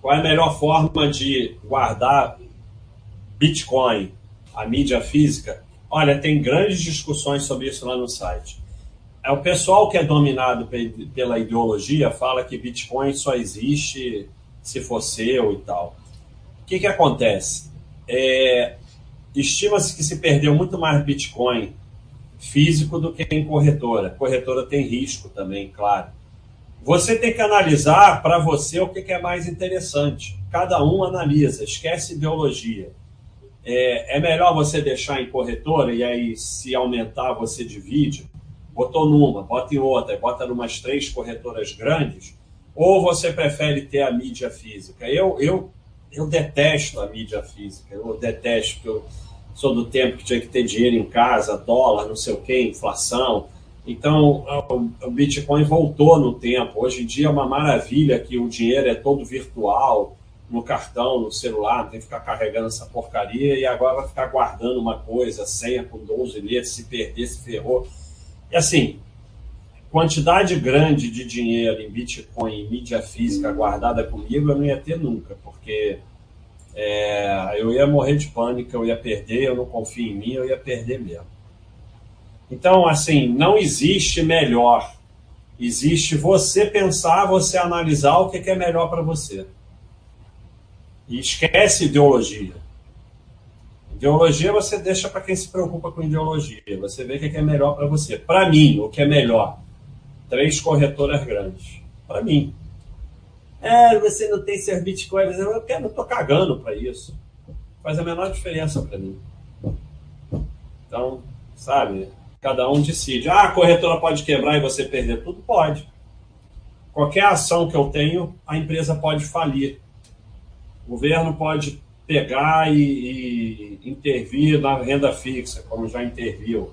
Qual é a melhor forma de guardar Bitcoin, a mídia física? Olha, tem grandes discussões sobre isso lá no site. É o pessoal que é dominado pela ideologia fala que Bitcoin só existe se for seu e tal. O que, que acontece? É, Estima-se que se perdeu muito mais Bitcoin físico do que em corretora. Corretora tem risco também, claro. Você tem que analisar para você o que, que é mais interessante. Cada um analisa, esquece ideologia. É, é, melhor você deixar em corretora e aí, se aumentar, você divide. Botou numa, bota em outra, bota em umas três corretoras grandes. Ou você prefere ter a mídia física? Eu, eu, eu detesto a mídia física. Eu detesto, porque eu sou do tempo que tinha que ter dinheiro em casa, dólar, não sei o quê, inflação. Então, o Bitcoin voltou no tempo. Hoje em dia é uma maravilha que o dinheiro é todo virtual no cartão, no celular, não tem que ficar carregando essa porcaria e agora vai ficar guardando uma coisa, senha com 12 letras, se perder, se ferrou. E assim, quantidade grande de dinheiro em Bitcoin, em mídia física guardada comigo, eu não ia ter nunca, porque é, eu ia morrer de pânico, eu ia perder, eu não confio em mim, eu ia perder mesmo. Então, assim, não existe melhor. Existe você pensar, você analisar o que é melhor para você. E esquece ideologia. Ideologia você deixa para quem se preocupa com ideologia. Você vê o que é melhor para você. Para mim, o que é melhor? Três corretoras grandes. Para mim. É, você não tem ser Bitcoin. Eu quero, não estou cagando para isso. Faz a menor diferença para mim. Então, sabe? Cada um decide. Ah, a corretora pode quebrar e você perder tudo? Pode. Qualquer ação que eu tenho, a empresa pode falir. O governo pode pegar e, e intervir na renda fixa, como já interviu.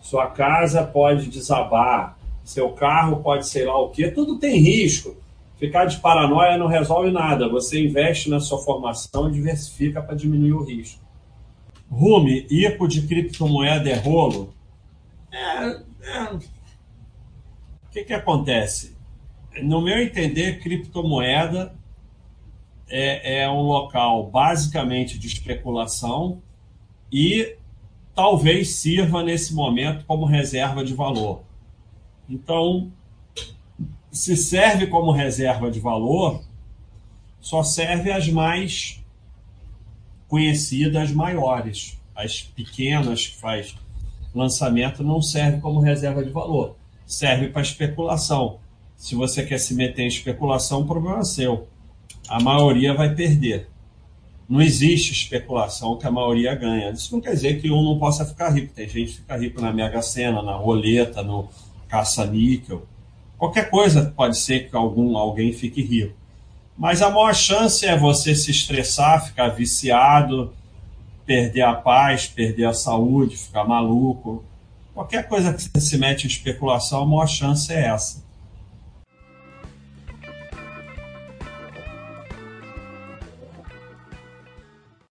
Sua casa pode desabar, seu carro pode sei lá o quê, tudo tem risco. Ficar de paranoia não resolve nada. Você investe na sua formação e diversifica para diminuir o risco. Rume, IPO de criptomoeda é rolo? O que, que acontece? No meu entender, criptomoeda é, é um local basicamente de especulação e talvez sirva nesse momento como reserva de valor. Então, se serve como reserva de valor, só serve as mais conhecidas, maiores. As pequenas que faz lançamento não serve como reserva de valor. Serve para especulação. Se você quer se meter em especulação, o problema é seu a maioria vai perder. Não existe especulação que a maioria ganha. Isso não quer dizer que um não possa ficar rico. Tem gente que fica rico na Mega Sena, na roleta, no caça-níquel. Qualquer coisa pode ser que algum, alguém fique rico. Mas a maior chance é você se estressar, ficar viciado, perder a paz, perder a saúde, ficar maluco. Qualquer coisa que você se mete em especulação, a maior chance é essa.